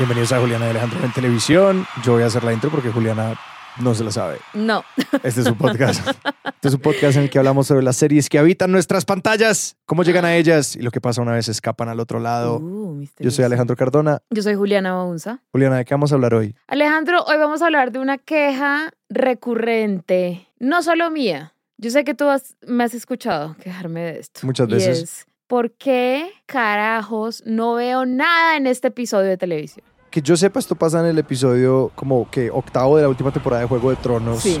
Bienvenidos a Juliana y Alejandro en televisión. Yo voy a hacer la intro porque Juliana no se la sabe. No. Este es un podcast. Este es un podcast en el que hablamos sobre las series que habitan nuestras pantallas, cómo llegan a ellas y lo que pasa una vez escapan al otro lado. Uh, Yo soy Alejandro Cardona. Yo soy Juliana Baunza. Juliana, ¿de qué vamos a hablar hoy? Alejandro, hoy vamos a hablar de una queja recurrente, no solo mía. Yo sé que tú has- me has escuchado quejarme de esto. Muchas Y veces. es, ¿por qué carajos no veo nada en este episodio de televisión? Que yo sepa, esto pasa en el episodio como que octavo de la última temporada de Juego de Tronos. Sí,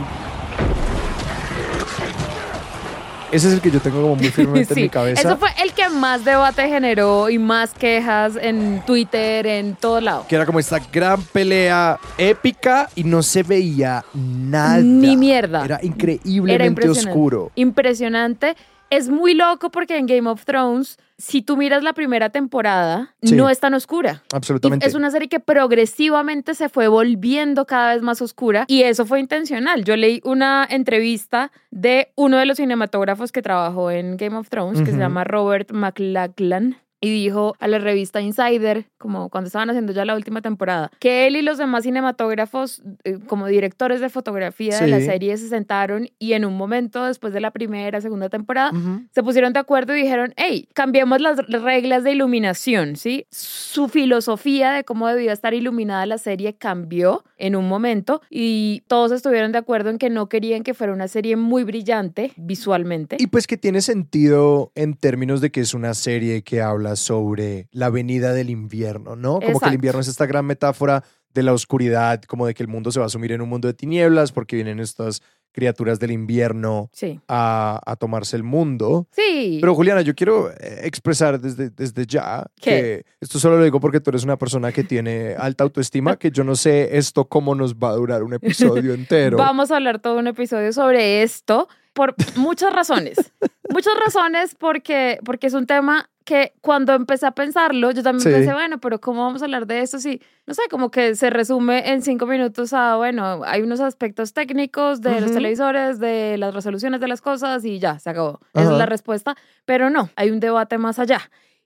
Ese es el que yo tengo como muy firmemente en mi cabeza. Eso fue el que más debate generó y más quejas en Twitter, en todo lado. Que era como esta gran pelea épica y no se veía nada. Ni mierda. Era increíblemente Era impresionante. oscuro. impresionante. Es muy loco porque en Game of Thrones, si tú miras la primera temporada, Sí. no es tan oscura. Absolutamente. es una serie que progresivamente se fue volviendo cada vez más oscura y eso fue intencional. Yo leí una entrevista de uno de los cinematógrafos que trabajó en Game of Thrones, que se llama Robert McLachlan. Y dijo a la revista Insider, como cuando estaban haciendo ya la última temporada, que él y los demás cinematógrafos, eh, como directores de fotografía de la Sí. serie, se sentaron y en un momento, después de la primera, segunda temporada, Ujú. se pusieron de acuerdo y dijeron, hey, cambiemos las reglas de iluminación, ¿sí? Su filosofía de cómo debía estar iluminada la serie cambió en un momento y todos estuvieron de acuerdo en que no querían que fuera una serie muy brillante visualmente. Y pues que tiene sentido en términos de que es una serie que habla sobre la venida del invierno, ¿no? Como que el invierno es esta gran metáfora de la oscuridad, como de que el mundo se va a sumir en un mundo de tinieblas porque vienen estas criaturas del invierno Sí. a, a tomarse el mundo. Sí. Pero Juliana, yo quiero eh, expresar desde, desde ya ¿Qué? que esto solo lo digo porque tú eres una persona que tiene alta autoestima, que yo no sé esto cómo nos va a durar un episodio entero. Vamos a hablar todo un episodio sobre esto por muchas razones. muchas razones porque, porque es un tema que cuando empecé a pensarlo, yo también Sí. pensé, bueno, pero ¿cómo vamos a hablar de esto? Si, no sé, como que se resume en cinco minutos a, bueno, hay unos aspectos técnicos de los Ujú. televisores, de las resoluciones de las cosas y ya, se acabó. Esa Ajá. es la respuesta. Pero no, hay un debate más allá.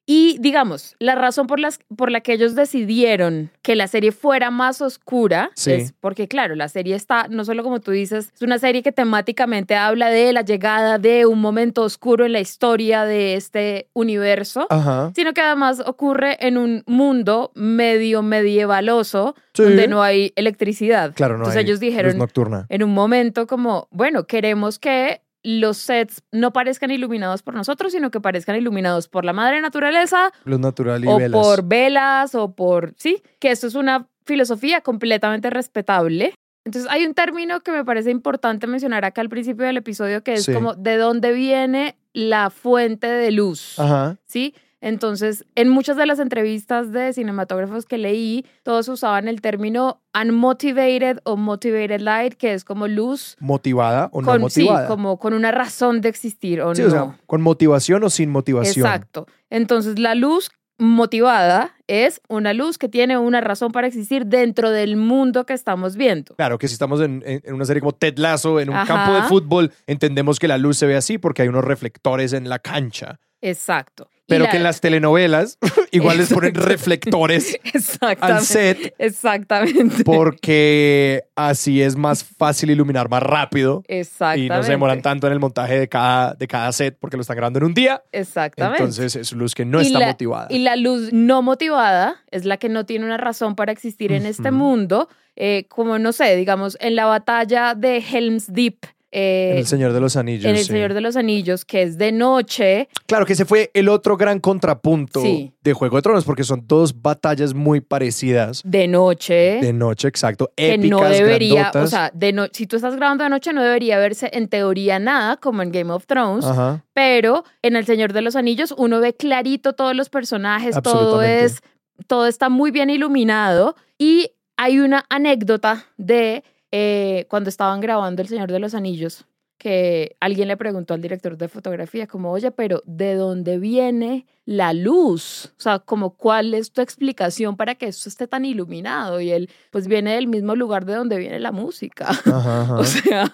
Y digamos, la razón por, las, por la que ellos decidieron que la serie fuera más oscura Sí. es porque, claro, la serie está, no solo como tú dices, es una serie que temáticamente habla de la llegada de un momento oscuro en la historia de este universo, Ajá. sino que además ocurre en un mundo medio medievaloso Sí. donde no hay electricidad. Claro, no Entonces hay ellos dijeron nocturna. en un momento como, bueno, queremos que los sets no parezcan iluminados por nosotros, sino que parezcan iluminados por la madre naturaleza Luz natural y o velas. por velas o por, sí, que esto es una filosofía completamente respetable. Entonces hay un término que me parece importante mencionar acá al principio del episodio que es Sí. como de dónde viene la fuente de luz, Ajá. ¿sí? Entonces, en muchas de las entrevistas de cinematógrafos que leí, todos usaban el término unmotivated o motivated light, que es como luz ¿Motivada o no con, sí, motivada? como con una razón de existir o Sí, no. o sea, con motivación o sin motivación. Exacto. Entonces, la luz motivada es una luz que tiene una razón para existir dentro del mundo que estamos viendo. Claro, que si estamos en, en- en una serie como Ted Lasso, en un Ajá. campo de fútbol, entendemos que la luz se ve así porque hay unos reflectores en la cancha. Exacto. Pero la- que en las telenovelas igual les ponen reflectores al set Exactamente. porque así es más fácil iluminar más rápido Exactamente. y no se demoran tanto en el montaje de cada, de cada set porque lo están grabando en un día. Exactamente. Entonces es luz que no Y está la- motivada. Y la luz no motivada es la que no tiene una razón para existir en este mundo, eh, como no sé, digamos, en la batalla de Helm's Deep eh, En El Señor de los Anillos. en El sí. Señor de los Anillos, que es de noche. Claro que ese fue el otro gran contrapunto Sí. de Juego de Tronos, porque son dos batallas muy parecidas. De noche. De noche, exacto. que Épicas, no debería, grandotas. o sea, de no, si tú estás grabando de noche no debería verse en teoría nada como en Game of Thrones, Ajá. pero en El Señor de los Anillos uno ve clarito todos los personajes, todo es, todo está muy bien iluminado y hay una anécdota de eh, cuando estaban grabando El Señor de los Anillos que alguien le preguntó al director de fotografía como, oye, pero ¿de dónde viene la luz? O sea, como cuál es tu explicación para que esto esté tan iluminado? Y él, pues viene del mismo lugar de donde viene la música. Ajá, ajá. O sea,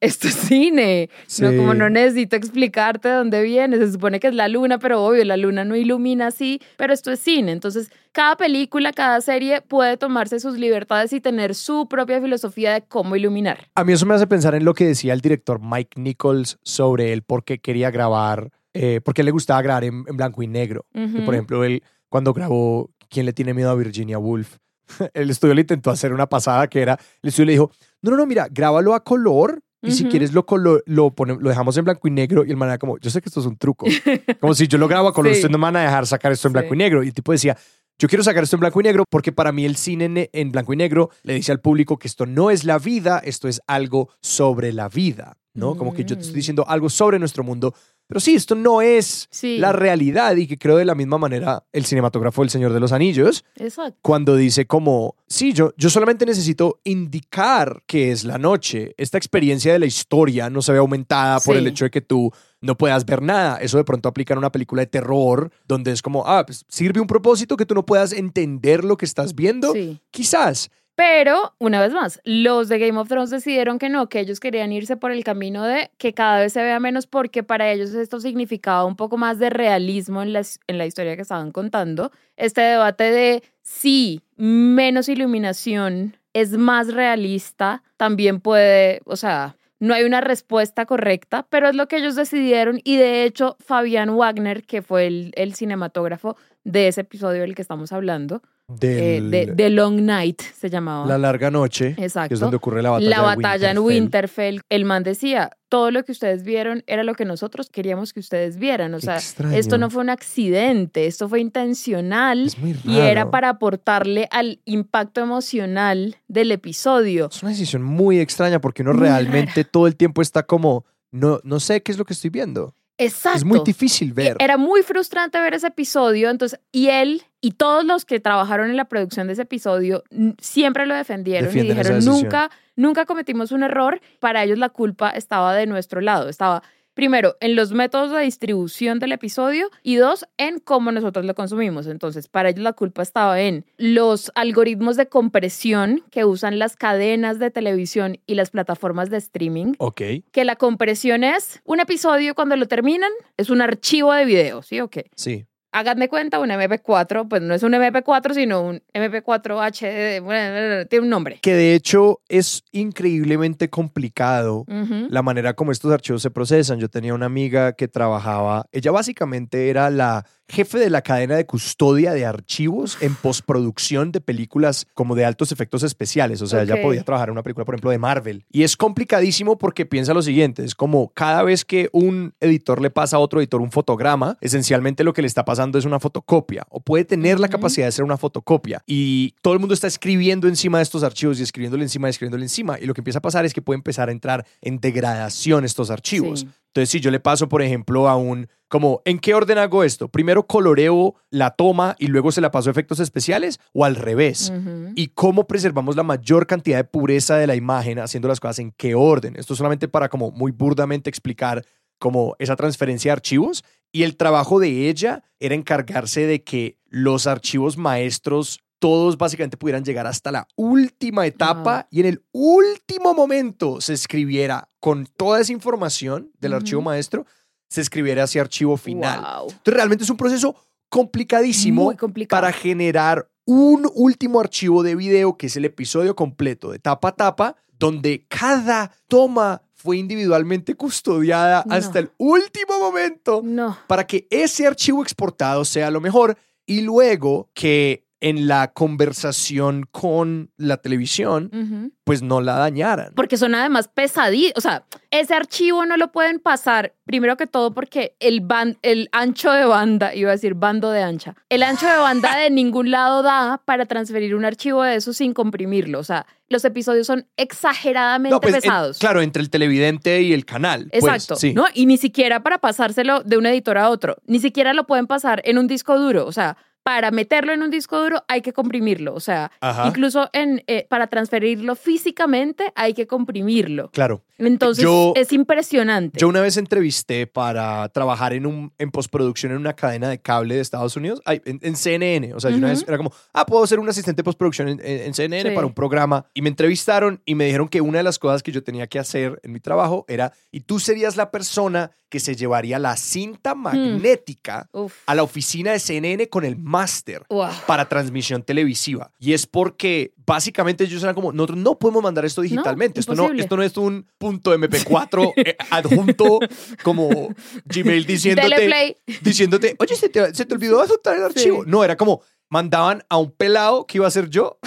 esto es cine. No, como no necesito explicarte de dónde viene. Se supone que es la luna, pero obvio, la luna no ilumina así, pero esto es cine. Entonces, cada película, cada serie puede tomarse sus libertades y tener su propia filosofía de cómo iluminar. A mí eso me hace pensar en lo que decía el director Mike Nichols sobre él por qué quería grabar, eh, por qué le gustaba grabar en, en blanco y negro. Por ejemplo, él cuando grabó ¿Quién le tiene miedo a Virginia Woolf? el estudio le intentó hacer una pasada que era, el estudio le dijo, no, no, no, mira, grábalo a color y si quieres lo, lo, pone- lo dejamos en blanco y negro y el man era como, yo sé que esto es un truco. Como si yo lo grabo a color, Sí. ustedes no me van a dejar sacar esto en Sí. blanco y negro. Y el tipo decía, yo quiero sacar esto en blanco y negro porque para mí el cine en, en blanco y negro le dice al público que esto no es la vida, esto es algo sobre la vida, ¿no? Como que yo te estoy Mm. diciendo algo sobre nuestro mundo, pero sí, esto no es Sí, la realidad y que creo de la misma manera el cinematógrafo del Señor de los Anillos exacto. cuando dice como, sí, yo, yo solamente necesito indicar que es la noche. Esta experiencia de la historia no se ve aumentada por Sí. el hecho de que tú no puedas ver nada. Eso de pronto aplica en una película de terror donde es como, ah, pues, sirve un propósito que tú no puedas entender lo que estás viendo. Sí. Quizás. Pero, una vez más, los de Game of Thrones decidieron que no, que ellos querían irse por el camino de que cada vez se vea menos porque para ellos esto significaba un poco más de realismo en la, en la historia que estaban contando. Este debate de si menos iluminación es más realista, también puede, o sea, no hay una respuesta correcta, pero es lo que ellos decidieron y de hecho Fabián Wagner, que fue el, el cinematógrafo de ese episodio del que estamos hablando, eh, de, de Long Night se llamaba. la larga noche, Exacto. que es donde ocurre la batalla. La de batalla en Winterfell. El man decía, todo lo que ustedes vieron era lo que nosotros queríamos que ustedes vieran. O sea, extraño. esto no fue un accidente, esto fue intencional y era para aportarle al impacto emocional del episodio. Es una decisión muy extraña porque uno Muy realmente todo el tiempo está como, no, no sé qué es lo que estoy viendo. Exacto. Es muy difícil ver. Era muy frustrante ver ese episodio, entonces, y él y todos los que trabajaron en la producción de ese episodio siempre lo defendieron Defienden y dijeron, nunca, nunca cometimos un error, para ellos la culpa estaba de nuestro lado, estaba primero en los métodos de distribución del episodio y dos en cómo nosotros lo consumimos. Entonces, para ellos la culpa estaba en los algoritmos de compresión que usan las cadenas de televisión y las plataformas de streaming Ok. que la compresión es un episodio cuando lo terminan, es un archivo de video, ¿sí o qué? Sí. Hagan de cuenta un MP4, pues no es un MP4, sino un MP4 HD, bueno, tiene un nombre. Que de hecho es increíblemente complicado la manera como estos archivos se procesan. Yo tenía una amiga que trabajaba, ella básicamente era la jefe de la cadena de custodia de archivos en postproducción de películas como de altos efectos especiales. O sea, Ok. ella podía trabajar en una película, por ejemplo, de Marvel. Y es complicadísimo porque piensa lo siguiente, es como cada vez que un editor le pasa a otro editor un fotograma, esencialmente lo que le está pasando es una fotocopia o puede tener la capacidad de ser una fotocopia. Y todo el mundo está escribiendo encima de estos archivos y escribiéndole encima y escribiéndole encima. Y lo que empieza a pasar es que puede empezar a entrar en degradación estos archivos. Sí. Entonces, si yo le paso, por ejemplo, a un, como, ¿en qué orden hago esto? Primero coloreo la toma y luego se la paso a efectos especiales o al revés. Y cómo preservamos la mayor cantidad de pureza de la imagen haciendo las cosas en qué orden. Esto solamente para como muy burdamente explicar como esa transferencia de archivos. Y el trabajo de ella era encargarse de que los archivos maestros todos básicamente pudieran llegar hasta la última etapa Ajá. y en el último momento se escribiera con toda esa información del archivo maestro, se escribiera ese archivo final. Wow. Entonces realmente es un proceso complicadísimo para generar un último archivo de video que es el episodio completo de tapa a tapa, donde cada toma fue individualmente custodiada No. hasta el último momento No. para que ese archivo exportado sea lo mejor y luego que en la conversación con la televisión, pues no la dañaran. Porque son además pesadillas. O sea, ese archivo no lo pueden pasar, primero que todo, porque el, ban- el ancho de banda, iba a decir bando de ancha, el ancho de banda de ningún lado da para transferir un archivo de eso sin comprimirlo. O sea, los episodios son exageradamente No, pues, en- pesados. claro, entre el televidente y el canal. pues, Exacto, sí. ¿no? Y ni siquiera para pasárselo de un editor a otro, ni siquiera lo pueden pasar en un disco duro, o sea, para meterlo en un disco duro hay que comprimirlo, o sea, Ajá. incluso en, eh, para transferirlo físicamente hay que comprimirlo. Claro. Entonces Yo- es impresionante. Yo una vez entrevisté para trabajar en un en postproducción en una cadena de cable de Estados Unidos, ay, en, en CNN. O sea, yo una vez era como, ah, puedo ser un asistente de postproducción en, en- CNN Sí. para un programa. Y me entrevistaron y me dijeron que una de las cosas que yo tenía que hacer en mi trabajo era, y tú serías la persona que se llevaría la cinta magnética Uf. a la oficina de CNN con el máster Wow. para transmisión televisiva. Y es porque básicamente ellos eran como, nosotros no podemos mandar esto digitalmente. esto, no, esto no es un MP4 eh, adjunto como Gmail diciéndote, diciéndote, oye, se te, se te olvidó adjuntar el archivo. No, era como, mandaban a un pelado que iba a ser yo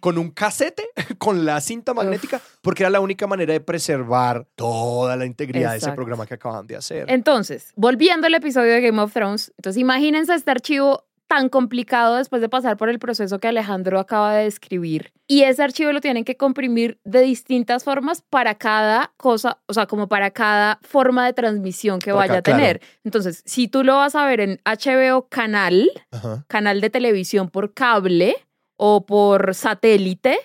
con un casete, con la cinta magnética, porque era la única manera de preservar toda la integridad de ese programa que acaban de hacer. Entonces, volviendo al episodio de Game of Thrones, entonces imagínense este archivo tan complicado después de pasar por el proceso que Alejandro acaba de describir. Y ese archivo lo tienen que comprimir de distintas formas para cada cosa, o sea, como para cada forma de transmisión que Para vaya a tener. Entonces, si tú lo vas a ver en HBO canal, Ajá. canal de televisión por cable o por satélite,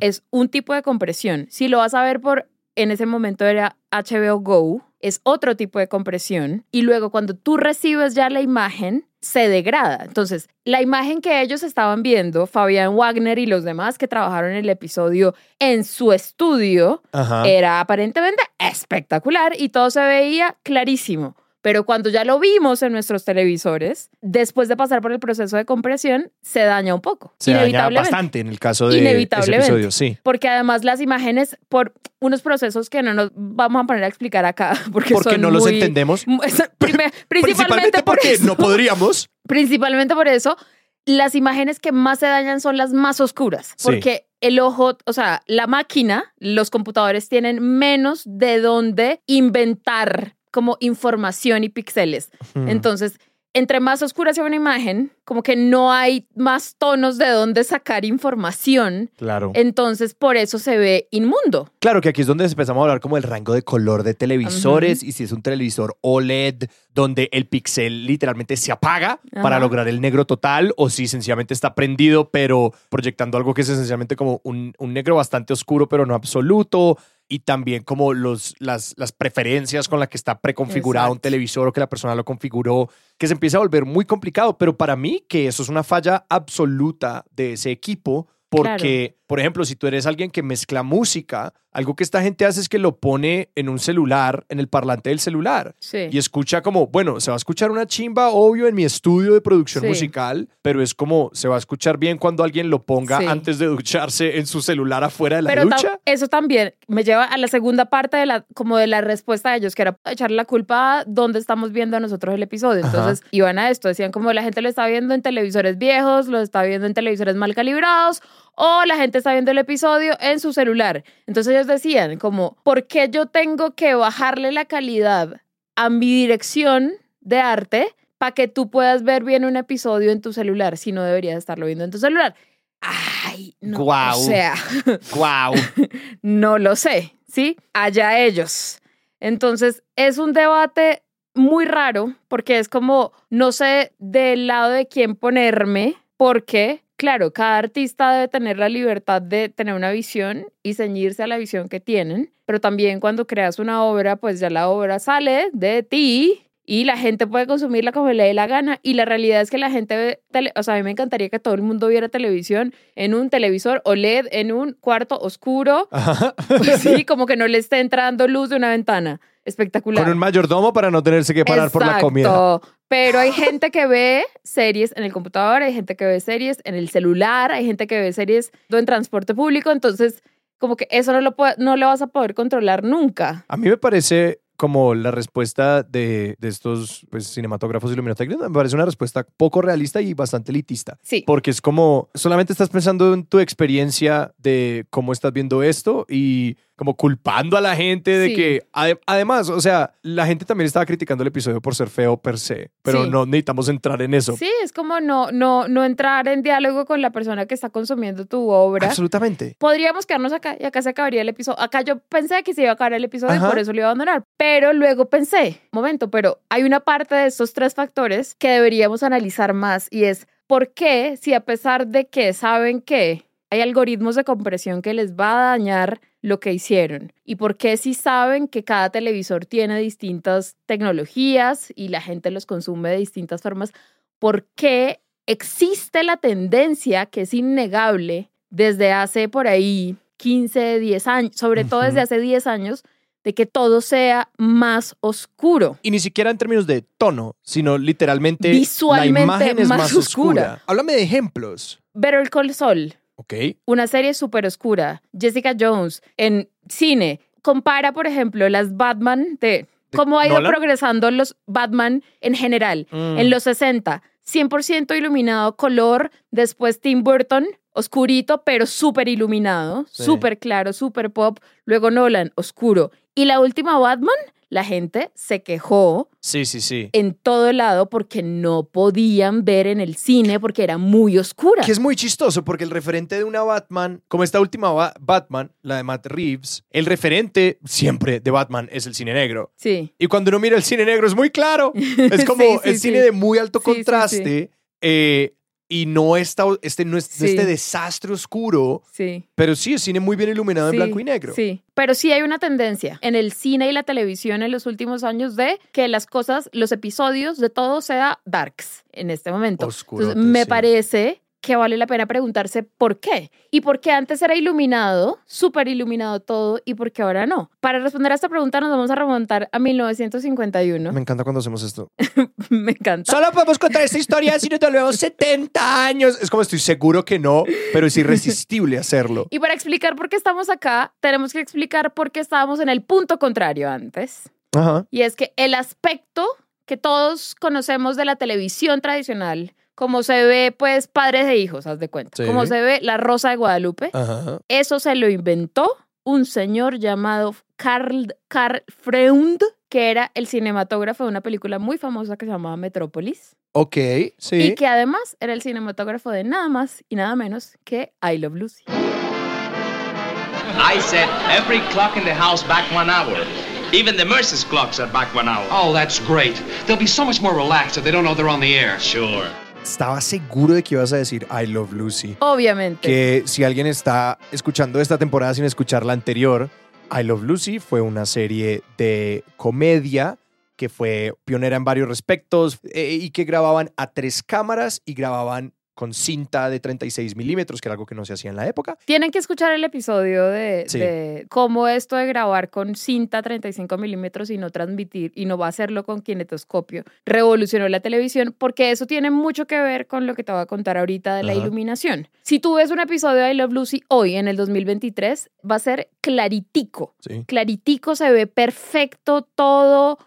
es un tipo de compresión. Si lo vas a ver por, en ese momento era HBO Go, es otro tipo de compresión. Y luego cuando tú recibes ya la imagen, se degrada. Entonces, la imagen que ellos estaban viendo, Fabián Wagner y los demás que trabajaron en el episodio en su estudio, Ajá. era aparentemente espectacular y todo se veía clarísimo. Pero cuando ya lo vimos en nuestros televisores, después de pasar por el proceso de compresión, se daña un poco. Se daña bastante en el caso de ese episodio, sí. Porque además las imágenes, por unos procesos que no nos vamos a poner a explicar acá, porque, Porque son no los entendemos. principalmente, Principalmente por porque eso. no podríamos. Principalmente por eso, las imágenes que más se dañan son las más oscuras. Sí. Porque el ojo, o sea, la máquina, los computadores tienen menos de dónde inventar como información y píxeles. Hmm. Entonces, entre más oscura sea una imagen, como que no hay más tonos de dónde sacar información. Claro. Entonces, por eso se ve inmundo. Claro que aquí es donde empezamos a hablar como el rango de color de televisores y si es un televisor OLED donde el pixel literalmente se apaga para lograr el negro total o si sencillamente está prendido pero proyectando algo que es esencialmente como un, un negro bastante oscuro pero no absoluto y también como los, las, las preferencias con las que está preconfigurado un televisor o que la persona lo configuró, que se empieza a volver muy complicado. Pero para mí que eso es una falla absoluta de ese equipo porque, por ejemplo, si tú eres alguien que mezcla música, algo que esta gente hace es que lo pone en un celular, en el parlante del celular. Sí. Y escucha como, bueno, se va a escuchar una chimba, obvio, en mi estudio de producción Sí. musical, pero es como, se va a escuchar bien cuando alguien lo ponga Sí. antes de ducharse en su celular afuera de la Pero ducha. eso también me lleva a la segunda parte de la, como de la respuesta de ellos, que era echarle la culpa a dónde estamos viendo nosotros el episodio. Ajá. Entonces iban a esto, decían como la gente lo está viendo en televisores viejos, lo está viendo en televisores mal calibrados, o la gente está viendo el episodio en su celular. Entonces ellos decían como, ¿por qué yo tengo que bajarle la calidad a mi dirección de arte para que tú puedas ver bien un episodio en tu celular si no deberías estarlo viendo en tu celular? Ay, no. Guau. O sea, ¡Wow! no lo sé, ¿sí? Allá ellos. Entonces, es un debate muy raro porque es como, no sé del lado de quién ponerme, porque, claro, cada artista debe tener la libertad de tener una visión y ceñirse a la visión que tienen, pero también cuando creas una obra, pues ya la obra sale de ti. Y la gente puede consumirla como le dé la gana. Y la realidad es que la gente ve, tele- o sea, a mí me encantaría que todo el mundo viera televisión en un televisor OLED, en un cuarto oscuro, pues sí, como que no le esté entrando luz de una ventana. Espectacular. Con un mayordomo para no tenerse que parar por la comida. Pero hay gente que ve series en el computador, hay gente que ve series en el celular, hay gente que ve series en transporte público, entonces como que eso no lo, no lo vas a poder controlar nunca. A mí me parece como la respuesta de, de estos pues, cinematógrafos iluminatécnicos, me parece una respuesta poco realista y bastante elitista. Sí. Porque es como, solamente estás pensando en tu experiencia de cómo estás viendo esto y como culpando a la gente de Sí. que, ade- además, o sea, la gente también estaba criticando el episodio por ser feo per se, pero Sí. no necesitamos entrar en eso. Sí, es como no, no, no entrar en diálogo con la persona que está consumiendo tu obra. Absolutamente. Podríamos quedarnos acá y acá se acabaría el episodio. Acá yo pensé que se iba a acabar el episodio Ajá. y por eso lo iba a abandonar. Pero luego pensé, momento, pero hay una parte de estos tres factores que deberíamos analizar más y es por qué, si a pesar de que saben que hay algoritmos de compresión que les va a dañar lo que hicieron y por qué si saben que cada televisor tiene distintas tecnologías y la gente los consume de distintas formas, por qué existe la tendencia que es innegable desde hace por ahí 15, 10 años, sobre todo desde hace 10 años, de que todo sea más oscuro. Y ni siquiera en términos de tono, sino literalmente Visualmente la imagen es más más, oscura. oscura. Háblame de ejemplos. Better Call Saul, Ok. una serie súper oscura. Jessica Jones, en cine. Compara, por ejemplo, las Batman de ¿De cómo ha ido Nolan? progresando los Batman en general. Mm. En los 60, 100% iluminado, color. Después Tim Burton, oscurito, pero súper iluminado, Sí. súper claro, súper pop. Luego Nolan, oscuro. Y la última Batman, la gente se quejó Sí, sí, sí. en todo lado porque no podían ver en el cine porque era muy oscura. Que es muy chistoso porque el referente de una Batman, como esta última Ba- Batman, la de Matt Reeves, el referente siempre de Batman es el cine negro. Sí. Y cuando uno mira el cine negro es muy claro. Es como Sí, sí, el sí. cine de muy alto Sí, sí, sí. contraste. eh, y no está, este, no es Sí. este desastre oscuro, Sí. pero sí es cine muy bien iluminado Sí, en blanco y negro. Sí, pero sí hay una tendencia en el cine y la televisión en los últimos años de que las cosas, los episodios de todo sea darks en este momento. Entonces, me sí. parece que vale la pena preguntarse por qué. Y por qué antes era iluminado, súper iluminado todo, y por qué ahora no. Para responder a esta pregunta nos vamos a remontar a 1951. Me encanta cuando hacemos esto. Me encanta. Solo podemos contar esta historia si nos volvemos 70 años. Es como estoy seguro que no, pero es irresistible hacerlo. Y para explicar por qué estamos acá, tenemos que explicar por qué estábamos en el punto contrario antes. Ajá. Y es que el aspecto que todos conocemos de la televisión tradicional, como se ve, pues, padres e hijos, haz de cuenta, Sí. como se ve La Rosa de Guadalupe, Ajá. eso se lo inventó un señor llamado Carl, Carl Freund, que era el cinematógrafo de una película muy famosa que se llamaba Metrópolis, Ok, sí. y que además era el cinematógrafo de nada más y nada menos que I Love Lucy. I set every clock in the house back one hour. Even the Mercer's clocks are back one hour. Oh, that's great. They'll be so much more relaxed if they don't know they're on the air. Sure. Estaba seguro de que ibas a decir I Love Lucy. Obviamente. Que si alguien está escuchando esta temporada sin escuchar la anterior, I Love Lucy fue una serie de comedia que fue pionera en varios respectos eh, y que grababan a tres cámaras y grababan con cinta de 36 milímetros, que era algo que no se hacía en la época. Tienen que escuchar el episodio de, Sí. de cómo esto de grabar con cinta 35 milímetros y no transmitir y no va a hacerlo con kinetoscopio revolucionó la televisión porque eso tiene mucho que ver con lo que te voy a contar ahorita de la Ajá. iluminación. Si tú ves un episodio de I Love Lucy hoy en el 2023 va a ser claritico. Sí. Claritico se ve perfecto todo,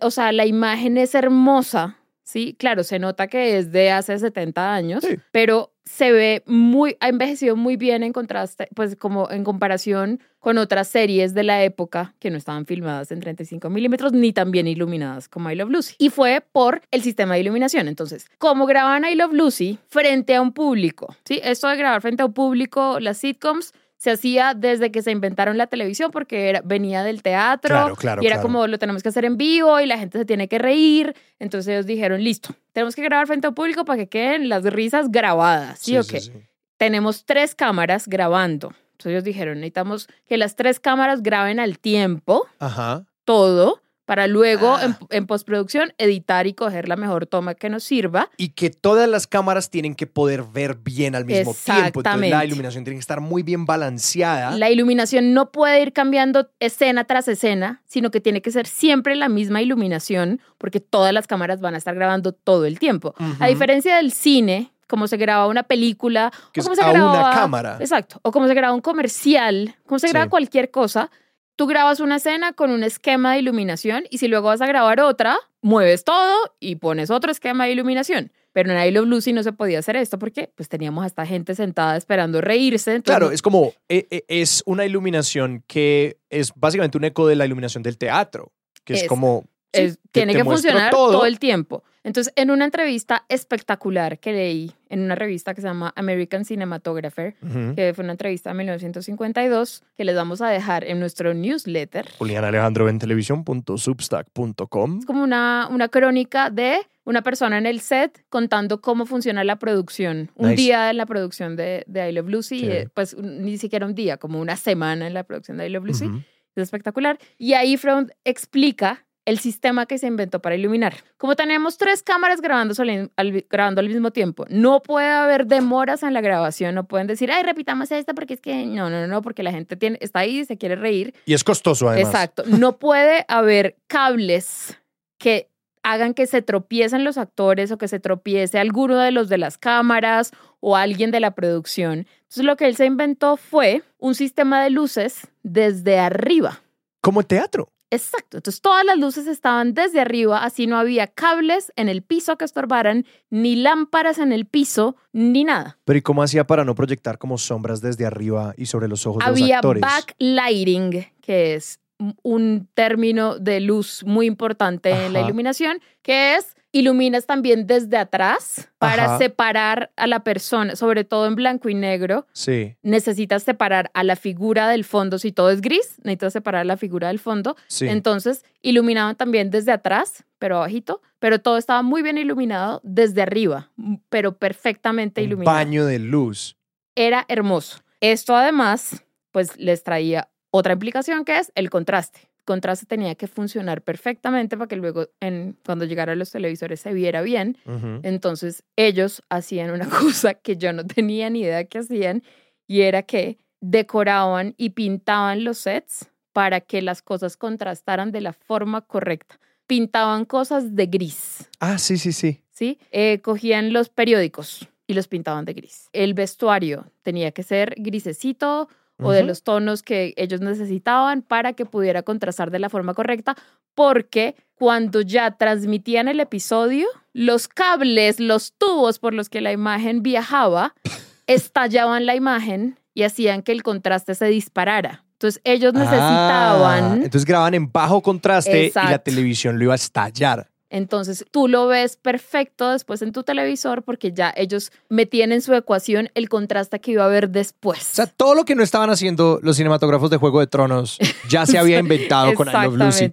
o sea, la imagen es hermosa. Sí, claro, se nota que es de hace 70 años, Sí. pero se ve muy, ha envejecido muy bien en contraste, pues como en comparación con otras series de la época que no estaban filmadas en 35 milímetros ni tan bien iluminadas como I Love Lucy. Y fue por el sistema de iluminación. Entonces, como grababan I Love Lucy frente a un público, ¿sí? Esto de grabar frente a un público, las sitcoms, se hacía desde que se inventaron la televisión porque era, venía del teatro Claro, claro, y era claro. como lo tenemos que hacer en vivo y la gente se tiene que reír. Entonces ellos dijeron, listo, tenemos que grabar frente a un público para que queden las risas grabadas. ¿Sí, o qué? sí. Tenemos tres cámaras grabando. Entonces ellos dijeron, necesitamos que las tres cámaras graben al tiempo Ajá. todo para luego Ah. en, en postproducción editar y coger la mejor toma que nos sirva. Y que todas las cámaras tienen que poder ver bien al mismo tiempo. Entonces la iluminación tiene que estar muy bien balanceada. La iluminación no puede ir cambiando escena tras escena, sino que tiene que ser siempre la misma iluminación, porque todas las cámaras van a estar grabando todo el tiempo. A Ujú. diferencia del cine, como se graba una película, Que o como se a una graba, cámara. Exacto, o como se graba un comercial, como se Sí. graba cualquier cosa, tú grabas una escena con un esquema de iluminación y si luego vas a grabar otra, mueves todo y pones otro esquema de iluminación. Pero en I Love Lucy no se podía hacer esto porque pues teníamos hasta gente sentada esperando reírse. entonces Claro, es como, e- e- es una iluminación que es básicamente un eco de la iluminación del teatro, que es, Es- como... es- tiene que funcionar todo. el tiempo. Entonces, en una entrevista espectacular que leí en una revista que se llama American Cinematographer, Ujú. que fue una entrevista de 1952, que les vamos a dejar en nuestro newsletter. Julián Alejandro en televisión.substack.com. Es como una, una crónica de una persona en el set contando cómo funciona la producción. Un Nice. día en la producción de, de I Love Lucy, eh, pues ni siquiera un día, como una semana en la producción de I Love Lucy. Ujú. Es espectacular. Y ahí Freud explica el sistema que se inventó para iluminar. Como tenemos tres cámaras grabando, al, grabando al mismo tiempo, no puede haber demoras en la grabación, no pueden decir, ay, repitamos esto porque es que no, no, no, porque la gente tiene, está ahí y se quiere reír. Y es costoso además. Exacto. No puede haber cables que hagan que se tropiecen los actores o que se tropiece alguno de los de las cámaras o alguien de la producción. Entonces lo que él se inventó fue un sistema de luces desde arriba. Como el teatro. Exacto. Entonces todas las luces estaban desde arriba, así no había cables en el piso que estorbaran, ni lámparas en el piso, ni nada. Pero ¿y cómo hacía para no proyectar como sombras desde arriba y sobre los ojos de los Había actores? backlighting, que es un término de luz muy importante en la iluminación, que es iluminas también desde atrás para Ajá. separar a la persona, sobre todo en blanco y negro. Sí, Necesitas separar a la figura del fondo. Si todo es gris, necesitas separar la figura del fondo. sí. Entonces, iluminaban también desde atrás, pero abajito, pero todo estaba muy bien iluminado desde arriba, pero perfectamente un iluminado. baño de luz. Era hermoso. Esto además, pues les traía otra implicación que es el contraste. Contraste tenía que funcionar perfectamente para que luego, en, cuando llegara los televisores, se viera bien. Entonces, ellos hacían una cosa que yo no tenía ni idea que hacían, y era que decoraban y pintaban los sets para que las cosas contrastaran de la forma correcta. Pintaban cosas de gris, Ah, sí, sí, sí. ¿sí? Eh, cogían los periódicos y los pintaban de gris. El vestuario tenía que ser grisecito o de los tonos que ellos necesitaban para que pudiera contrastar de la forma correcta, porque cuando ya transmitían el episodio, los cables, los tubos por los que la imagen viajaba, estallaban la imagen y hacían que el contraste se disparara. Entonces ellos Ah, necesitaban... entonces graban en bajo contraste y la televisión lo iba a estallar. Entonces tú lo ves perfecto después en tu televisor porque ya ellos metían en su ecuación el contraste que iba a haber después. O sea, todo lo que no estaban haciendo los cinematógrafos de Juego de Tronos ya se había inventado con I Love Lucy.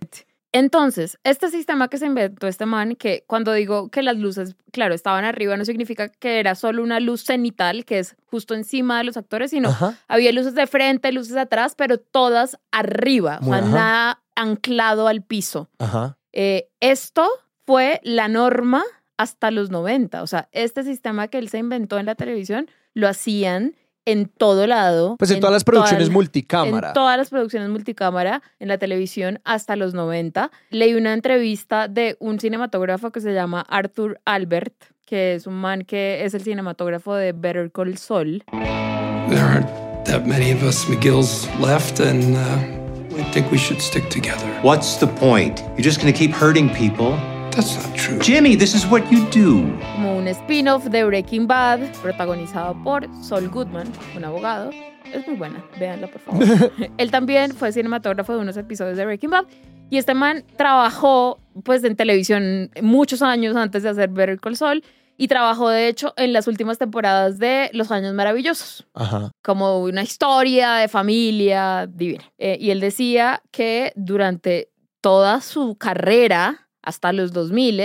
Entonces, este sistema que se inventó este man, que cuando digo que las luces, claro, estaban arriba, no significa que era solo una luz cenital, que es justo encima de los actores, sino Ajá. había luces de frente, luces de atrás, pero todas arriba, o Muy- sea, ajá. nada anclado al piso. Ajá. Eh, esto fue la norma hasta los 90. O sea, este sistema que él se inventó en la televisión lo hacían en todo lado. Pues en, todas las producciones todas- multicámara. En todas las producciones multicámara, en la televisión hasta los 90. Leí una entrevista de un cinematógrafo que se llama Arthur Albert, que es un man que es el cinematógrafo de Better Call Saul. There aren't that many of us McGills left, and uh, I think we should stick together. What's the point? You're just gonna keep hurting people. That's not true. Jimmy, this is what you do. como un spin-off de Breaking Bad, protagonizado por Saul Goodman, un abogado. Es muy buena, véanla por favor. Él también fue cinematógrafo de unos episodios de Breaking Bad. Y este man trabajó pues en televisión muchos años antes de hacer Better Call Saul. Y trabajó de hecho en las últimas temporadas de Los Años Maravillosos Ajá. como una historia de familia divina. Eh, y él decía que durante toda su carrera, hasta los 2000,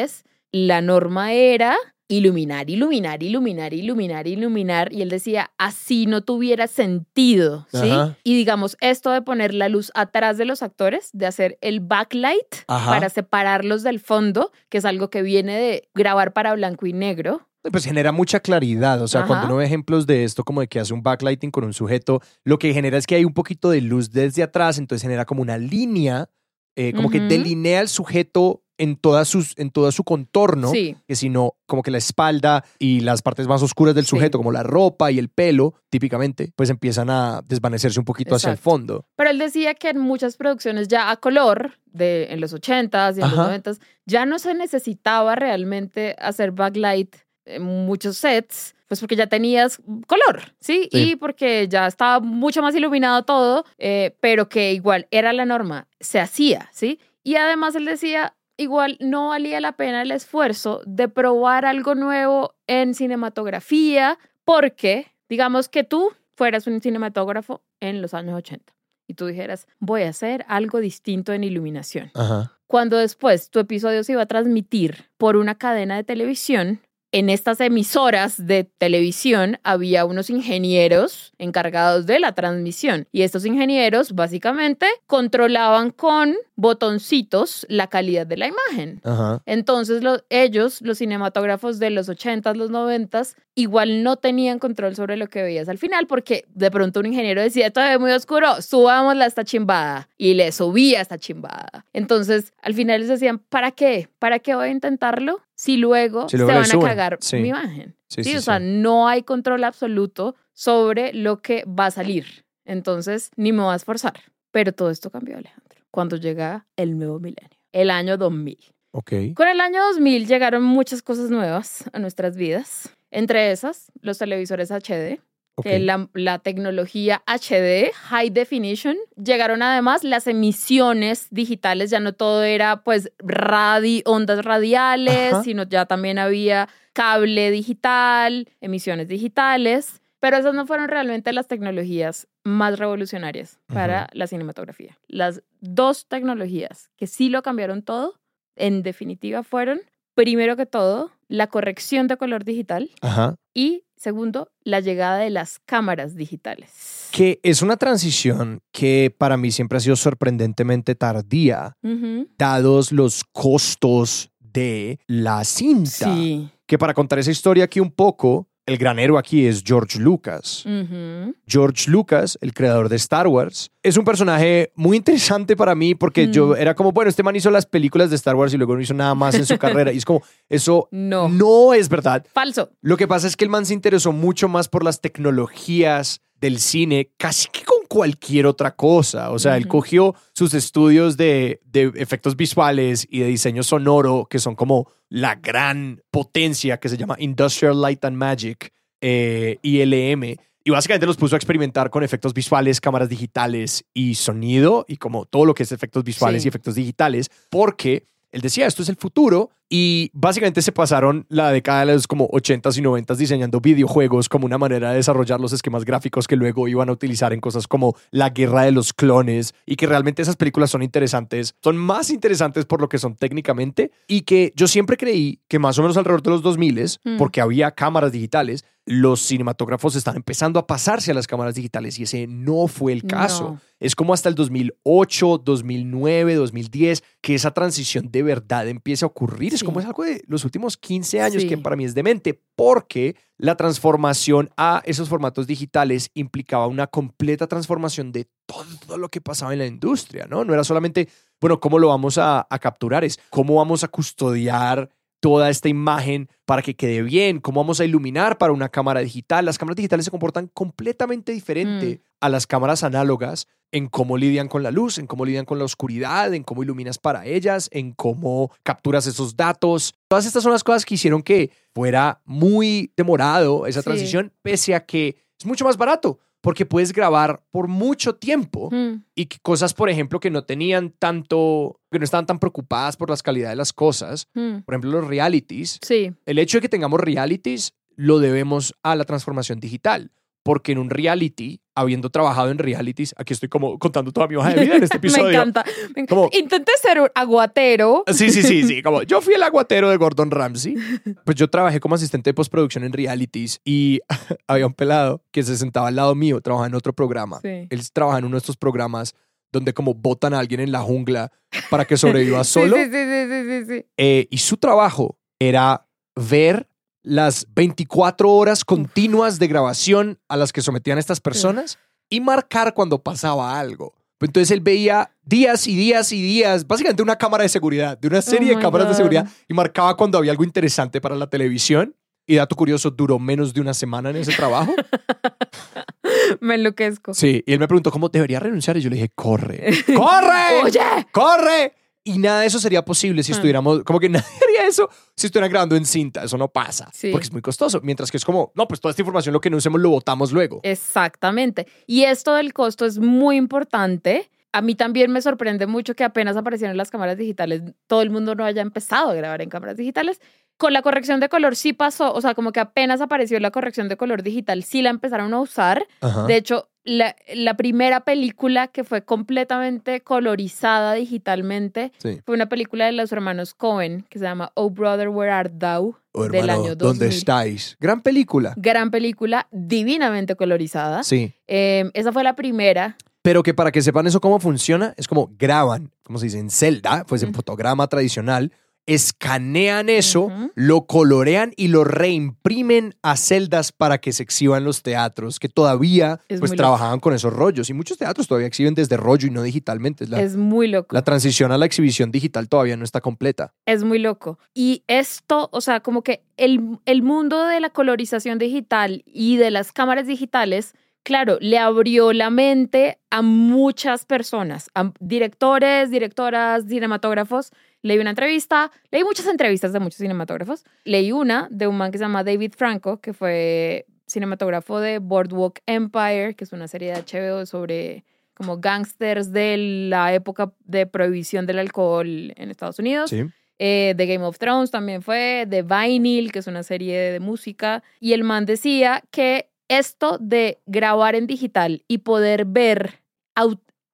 la norma era iluminar, iluminar, iluminar, iluminar, iluminar. Y él decía, así no tuviera sentido, ¿sí? Ajá. Y digamos, esto de poner la luz atrás de los actores, de hacer el backlight Ajá. para separarlos del fondo, que es algo que viene de grabar para blanco y negro. Pues genera mucha claridad. O sea, Ajá. cuando uno ve ejemplos de esto, como de que hace un backlighting con un sujeto, lo que genera es que hay un poquito de luz desde atrás, entonces genera como una línea, eh, como que delinea el sujeto en, toda sus, en todo su contorno, Sí. que sino como que la espalda y las partes más oscuras del sujeto, como la ropa y el pelo, típicamente, pues empiezan a desvanecerse un poquito hacia el Exacto. fondo. Pero él decía que en muchas producciones ya a color, de, en los 80s y en Ajá. los 90s, ya no se necesitaba realmente hacer backlight en muchos sets, pues porque ya tenías color, ¿sí? Sí. Y porque ya estaba mucho más iluminado todo, eh, pero que igual era la norma, se hacía, ¿sí? Y además él decía, igual no valía la pena el esfuerzo de probar algo nuevo en cinematografía, porque digamos que tú fueras un cinematógrafo en los años 80 y tú dijeras, voy a hacer algo distinto en iluminación. Ajá. Cuando después tu episodio se iba a transmitir por una cadena de televisión, en estas emisoras de televisión había unos ingenieros encargados de la transmisión y estos ingenieros básicamente controlaban con botoncitos la calidad de la imagen. Ajá. Entonces lo- ellos, los cinematógrafos de los 80s, los 90s, igual no tenían control sobre lo que veías al final porque de pronto un ingeniero decía, esto es muy oscuro, subámosla a esta chimbada y le subía esta chimbada. Entonces al final les decían, ¿para qué? ¿Para qué voy a intentarlo? Si luego, Si luego se van a cagar Sí. mi imagen. Sí, Sí, sí, o sea, no hay control absoluto sobre lo que va a salir. Entonces, ni me va a esforzar. Pero todo esto cambió, Alejandro, cuando llega el nuevo milenio, el año 2000. Ok. Con el año 2000 llegaron muchas cosas nuevas a nuestras vidas. Entre esas, los televisores HD, ok. que la, la tecnología HD, High Definition. Llegaron además las emisiones digitales, ya no todo era pues radi ondas radiales, Ajá. sino ya también había cable digital, emisiones digitales. Pero esas no fueron realmente las tecnologías más revolucionarias para la cinematografía. Las dos tecnologías que sí lo cambiaron todo, en definitiva, fueron, primero que todo, la corrección de color digital Ajá. y segundo, la llegada de las cámaras digitales. Que es una transición que para mí siempre ha sido sorprendentemente tardía, dados los costos de la cinta. Sí. Que para contar esa historia aquí un poco, el granero aquí es George Lucas. George Lucas, el creador de Star Wars, es un personaje muy interesante para mí porque Mm. yo era como, bueno, este man hizo las películas de Star Wars y luego no hizo nada más en su carrera. Y es como, eso No. no es verdad. Falso. Lo que pasa es que el man se interesó mucho más por las tecnologías del cine, casi que con cualquier otra cosa. O sea, él cogió sus estudios de, de efectos visuales y de diseño sonoro, que son como la gran potencia que se llama Industrial Light and Magic, eh, ILM. Y básicamente los puso a experimentar con efectos visuales, cámaras digitales y sonido, y como todo lo que es efectos visuales Sí. y efectos digitales, porque él decía, esto es el futuro, y básicamente se pasaron la década de los como 80s y 90s diseñando videojuegos como una manera de desarrollar los esquemas gráficos que luego iban a utilizar en cosas como la guerra de los clones y que realmente esas películas son interesantes, son más interesantes por lo que son técnicamente y que yo siempre creí que más o menos alrededor de los 2000 Mm. porque había cámaras digitales, los cinematógrafos están empezando a pasarse a las cámaras digitales y ese no fue el caso. No. Es como hasta el 2008, 2009, 2010 que esa transición de verdad empieza a ocurrir. Es como es algo de los últimos 15 años Sí. que para mí es demente, porque la transformación a esos formatos digitales implicaba una completa transformación de todo lo que pasaba en la industria, ¿no? No era solamente, bueno, ¿cómo lo vamos a, a capturar? Es cómo vamos a custodiar toda esta imagen para que quede bien, cómo vamos a iluminar para una cámara digital. Las cámaras digitales se comportan completamente diferente a las cámaras análogas en cómo lidian con la luz, en cómo lidian con la oscuridad, en cómo iluminas para ellas, en cómo capturas esos datos. Todas estas son las cosas que hicieron que fuera muy demorado esa Sí. transición, pese a que es mucho más barato, porque puedes grabar por mucho tiempo Mm. y que cosas, por ejemplo, que no tenían tanto, que no estaban tan preocupadas por las calidades de las cosas, Mm. por ejemplo, los realities, Sí. el hecho de que tengamos realities lo debemos a la transformación digital. Porque en un reality, habiendo trabajado en realities, aquí estoy como contando toda mi hoja de vida en este episodio. Me encanta. Me encanta. Como- Intenté ser un aguatero. Sí, sí, sí, sí. Como yo fui el aguatero de Gordon Ramsay. Pues yo trabajé como asistente de postproducción en realities y había un pelado que se sentaba al lado mío, trabajaba en otro programa. Sí. Él trabaja en uno de estos programas donde como botan a alguien en la jungla para que sobreviva solo. Sí, sí, sí, sí, sí, sí. Eh, y su trabajo era ver las 24 horas continuas de grabación a las que sometían estas personas y marcar cuando pasaba algo. Entonces él veía días y días y días, básicamente una cámara de seguridad, de una serie Oh de cámaras de seguridad y marcaba cuando había algo interesante para la televisión. Y dato curioso, duró menos de una semana en ese trabajo. Me enloquezco. Sí, y él me preguntó cómo debería renunciar y yo le dije, corre, corre, Oye. corre. Y nada de eso sería posible si estuviéramos, como que nadie haría eso si estuvieran grabando en cinta. Eso no pasa, Sí. porque es muy costoso. Mientras que es como, no, pues toda esta información lo que no usemos lo votamos luego. Exactamente. Y esto del costo es muy importante. A mí también me sorprende mucho que apenas aparecieron las cámaras digitales, todo el mundo no haya empezado a grabar en cámaras digitales. Con la corrección de color sí pasó, o sea, como que apenas apareció la corrección de color digital, sí la empezaron a usar. Ajá. De hecho, la, la primera película que fue completamente colorizada digitalmente Sí. fue una película de los hermanos Cohen que se llama Oh Brother, Where Art Thou? Oh, del año 2000. ¿Dónde estáis? Gran película. Gran película, divinamente colorizada. Sí. Eh, esa fue la primera. Pero que para que sepan eso cómo funciona, es como graban, como se dice en celda, pues en fotograma tradicional, escanean eso, lo colorean y lo reimprimen a celdas para que se exhiban los teatros, que todavía Es pues trabajaban con esos rollos. Y muchos teatros todavía exhiben desde rollo y no digitalmente. Es la, es muy loco. la transición a la exhibición digital todavía no está completa. Es muy loco. Y esto, o sea, como que el, el mundo de la colorización digital y de las cámaras digitales, claro, le abrió la mente a muchas personas, a directores, directoras, cinematógrafos. Leí una entrevista, leí muchas entrevistas de muchos cinematógrafos. Leí una de un man que se llama David Franco, que fue cinematógrafo de Boardwalk Empire, que es una serie de HBO sobre como gangsters de la época de prohibición del alcohol en Estados Unidos. Sí. Eh, de Game of Thrones también fue, de Vinyl, que es una serie de música. Y el man decía que esto de grabar en digital y poder ver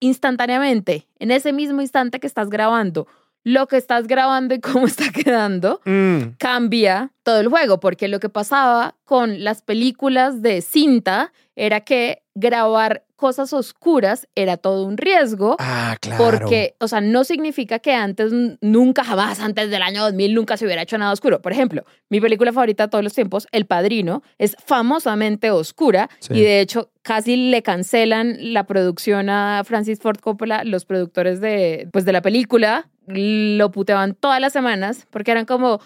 instantáneamente, en ese mismo instante que estás grabando, lo que estás grabando y cómo está quedando, Mm. cambia todo el juego, porque lo que pasaba con las películas de cinta era que grabar cosas oscuras era todo un riesgo. Ah, claro. Porque, o sea, no significa que antes, nunca jamás, antes del año 2000, nunca se hubiera hecho nada oscuro. Por ejemplo, mi película favorita de todos los tiempos, El Padrino, es famosamente oscura Sí. y de hecho casi le cancelan la producción a Francis Ford Coppola, los productores de, pues, de la película, lo puteaban todas las semanas porque eran como,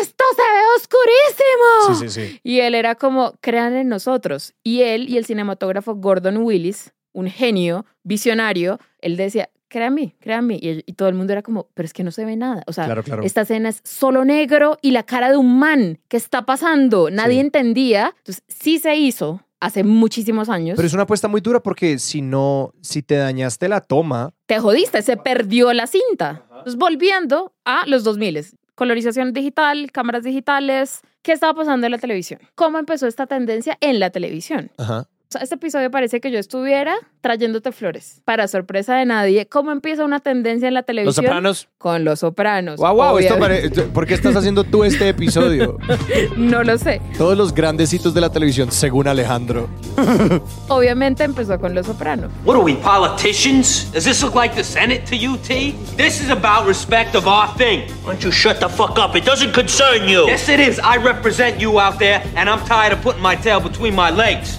esto se ve oscurísimo. Sí, sí, sí. Y él era como, crean en nosotros. Y él y el cinematógrafo Gordon Willis, un genio, visionario, él decía, créanme, créanme. Y, y todo el mundo era como, pero es que no se ve nada. O sea, Claro, claro. esta escena es solo negro y la cara de un man. ¿Qué está pasando? Nadie entendía. Entonces, sí se hizo hace muchísimos años. Pero es una apuesta muy dura porque si no, si te dañaste la toma, te jodiste, se perdió la cinta. Entonces, volviendo a los 2000, colorización digital, cámaras digitales, ¿qué estaba pasando en la televisión? ¿Cómo empezó esta tendencia en la televisión? ajá. O sea, este episodio parece que yo estuviera trayéndote flores. Para sorpresa de nadie, ¿cómo empieza una tendencia en la televisión? Los Sopranos. Con Los Sopranos. Wow, wow, esto pare- ¿por qué estás haciendo tú este episodio? No lo sé. Todos los grandes hitos de la televisión, según Alejandro. Obviamente empezó con Los Sopranos. What are we, politicians? Does this look like the Senate to you, T? This is about respect of our thing. Why don't you shut the fuck up? It doesn't concern you. Yes, it is. I represent you out there, and I'm tired of putting my tail between my legs.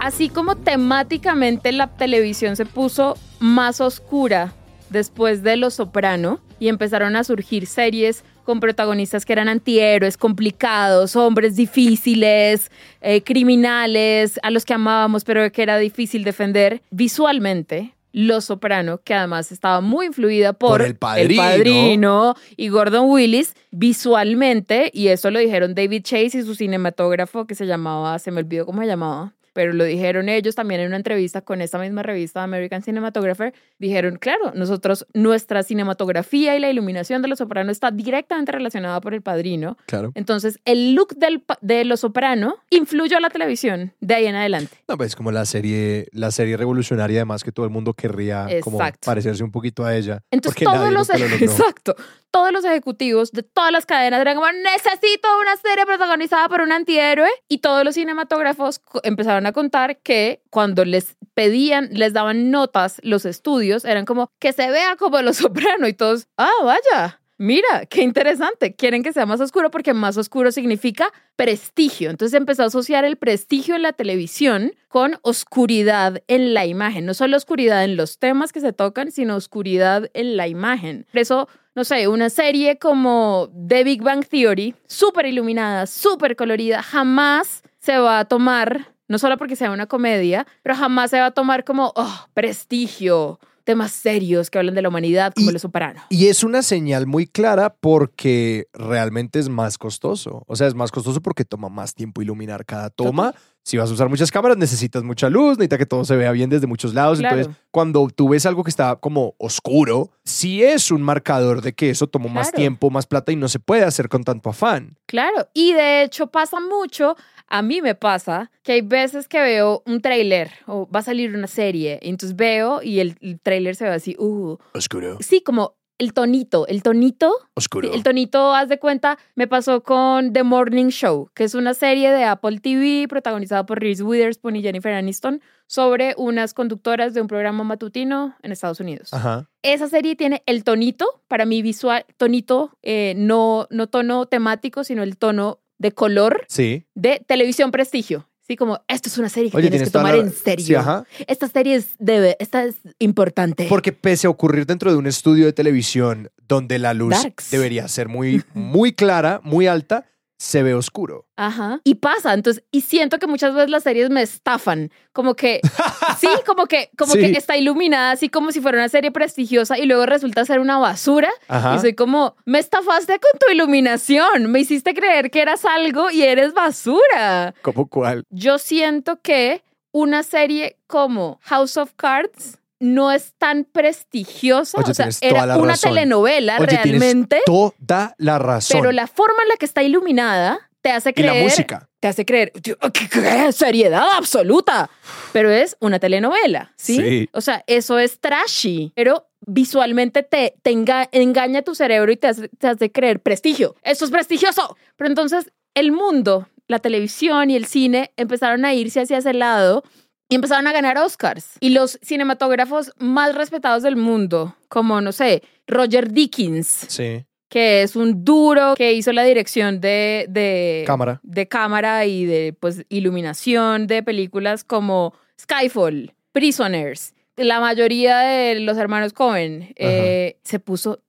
Así como temáticamente la televisión se puso más oscura después de Los Soprano y empezaron a surgir series con protagonistas que eran antihéroes, complicados, hombres difíciles, eh, criminales, a los que amábamos pero que era difícil defender visualmente. Los Soprano, que además estaba muy influida por, Por El Padrino. Padrino y Gordon Willis visualmente, y eso lo dijeron David Chase y su cinematógrafo que se llamaba, se me olvidó cómo se llamaba, pero lo dijeron ellos también en una entrevista con esta misma revista American Cinematographer, dijeron, claro, nosotros, nuestra cinematografía y la iluminación de Los Soprano está directamente relacionada por El Padrino. Claro. Entonces, el look del, de Los Soprano influyó a la televisión de ahí en adelante. No, pues como la serie, la serie revolucionaria, además que todo el mundo querría como parecerse un poquito a ella. Entonces todos los, lo exacto, todos los ejecutivos de todas las cadenas eran como, necesito una serie protagonizada por un antihéroe. Y todos los cinematógrafos empezaron a contar que cuando les pedían, les daban notas los estudios, eran como, que se vea como Los Soprano y todos, ah, vaya. mira, qué interesante. Quieren que sea más oscuro porque más oscuro significa prestigio. Entonces empezó a asociar el prestigio en la televisión con oscuridad en la imagen. No solo oscuridad en los temas que se tocan, sino oscuridad en la imagen. Por eso, no sé, una serie como The Big Bang Theory, súper iluminada, súper colorida, jamás se va a tomar, no solo porque sea una comedia, pero jamás se va a tomar como, oh, prestigio, temas serios que hablan de la humanidad como Y- Los Soprano. Y es una señal muy clara porque realmente es más costoso. O sea, es más costoso porque toma más tiempo iluminar cada toma. Si vas a usar muchas cámaras, necesitas mucha luz, necesitas que todo se vea bien desde muchos lados. Claro. Entonces, cuando tú ves algo que está como oscuro, sí es un marcador de que eso tomó más tiempo, más plata y no se puede hacer con tanto afán. Claro, y de hecho pasa mucho, a mí me pasa que hay veces que veo un tráiler o va a salir una serie, y entonces veo y el, el tráiler se ve así, uh, Oscuro. sí, como el tonito, el tonito, Oscuro. el tonito, haz de cuenta, me pasó con The Morning Show, que es una serie de Apple TV protagonizada por Reese Witherspoon y Jennifer Aniston sobre unas conductoras de un programa matutino en Estados Unidos. Ajá. Esa serie tiene el tonito, para mí visual, tonito, eh, no, no tono temático, sino el tono de color Sí. de televisión prestigio. Sí, como esto es una serie que Oye, tienes tienes que tomar la- en serio. Sí, ajá. Esta serie es, debe, esta es importante. Porque pese a ocurrir dentro de un estudio de televisión donde la luz Darks. debería ser muy, muy clara, muy alta, se ve oscuro. Ajá. Y pasa, entonces, y siento que muchas veces las series me estafan, como que, sí, como que, como Sí. que está iluminada así como si fuera una serie prestigiosa y luego resulta ser una basura. Ajá. Y soy como, me estafaste con tu iluminación, me hiciste creer que eras algo y eres basura. ¿Cómo cuál? Yo siento que una serie como House of Cards no es tan prestigiosa, Oye, o sea, era una razón. telenovela Oye, realmente, Toda la razón. pero la forma en la que está iluminada te hace y la creer música. te hace creer, "Tío, ¿qué, qué seriedad absoluta. Pero es una telenovela, ¿sí? Sí. O sea, eso es trashy, pero visualmente te, te enga- engaña tu cerebro y te hace, te hace creer prestigio. Esto es prestigioso. Pero entonces el mundo, la televisión y el cine empezaron a irse hacia ese lado y empezaron a ganar Oscars. Y los cinematógrafos más respetados del mundo, como, no sé, Roger Dickens, Sí. que es un duro que hizo la dirección de, de Cámara. de cámara y de pues iluminación de películas como Skyfall, Prisoners, la mayoría de los hermanos Cohen eh, se puso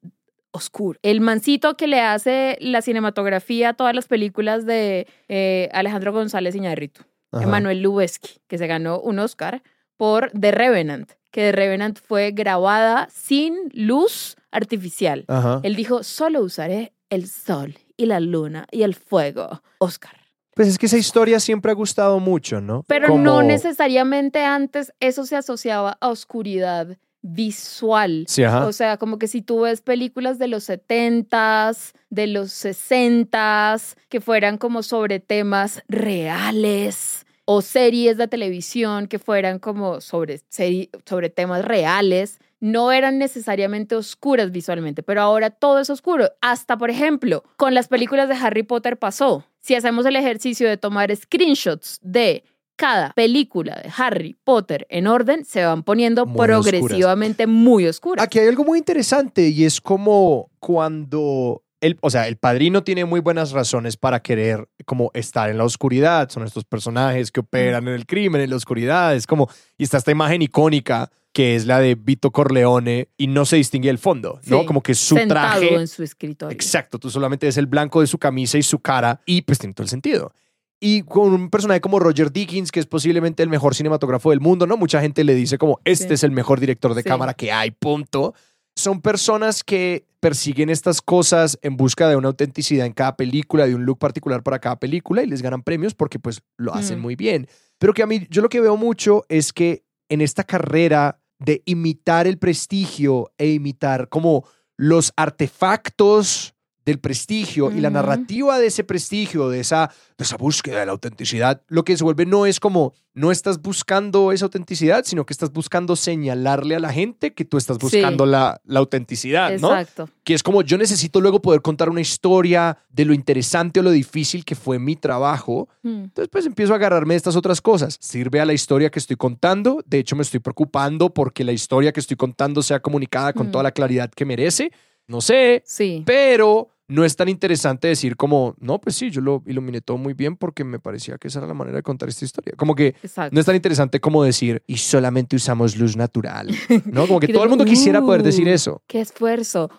oscuro. El mancito que le hace la cinematografía a todas las películas de eh, Alejandro González Iñárritu, Ajá. Emanuel Lubezki, que se ganó un Oscar por The Revenant, que The Revenant fue grabada sin luz artificial. Ajá. Él dijo, solo usaré el sol y la luna y el fuego. Oscar. Pues es que esa historia siempre ha gustado mucho, ¿no? Pero Como- no necesariamente antes eso se asociaba a oscuridad visual. Sí. O sea, como que si tú ves películas de los 70s, de los 60s, que fueran como sobre temas reales, o series de televisión que fueran como sobre, sobre temas reales, no eran necesariamente oscuras visualmente, pero ahora todo es oscuro. Hasta, por ejemplo, con las películas de Harry Potter pasó. Si hacemos el ejercicio de tomar screenshots de cada película de Harry Potter en orden, se van poniendo Muy progresivamente muy oscuras. Aquí hay algo muy interesante y es como cuando el, o sea, el padrino tiene muy buenas razones para querer como estar en la oscuridad. Son estos personajes que operan en el crimen, en la oscuridad. Es como, y está esta imagen icónica que es la de Vito Corleone y no se distingue el fondo, ¿no? Sí, Como que su sentado traje en su escritorio. Exacto, tú solamente ves el blanco de su camisa y su cara y pues tiene todo el sentido. Y con un personaje como Roger Dickens, que es posiblemente el mejor cinematógrafo del mundo, ¿no? Mucha gente le dice como, este Sí. es el mejor director de Sí. cámara que hay, punto. Son personas que persiguen estas cosas en busca de una autenticidad en cada película, de un look particular para cada película y les ganan premios porque pues lo hacen Mm. muy bien. Pero que a mí, yo lo que veo mucho es que en esta carrera de imitar el prestigio e imitar como los artefactos del prestigio y la narrativa de ese prestigio, de esa, de esa búsqueda de la autenticidad, lo que se vuelve no es como, no estás buscando esa autenticidad, sino que estás buscando señalarle a la gente que tú estás Sí. buscando la, la autenticidad, ¿no? Exacto. que es como yo necesito luego poder contar una historia de lo interesante o lo difícil que fue mi trabajo. Mm. Entonces pues empiezo a agarrarme de estas otras cosas. Sirve a la historia que estoy contando. De hecho me estoy preocupando porque la historia que estoy contando sea comunicada con Mm. toda la claridad que merece. No sé, Sí. pero no es tan interesante decir como, no, pues sí, yo lo iluminé todo muy bien porque me parecía que esa era la manera de contar esta historia. Como que Exacto. no es tan interesante como decir, y solamente usamos luz natural, ¿no? Como que todo el mundo quisiera poder decir "Uh, eso. Qué esfuerzo.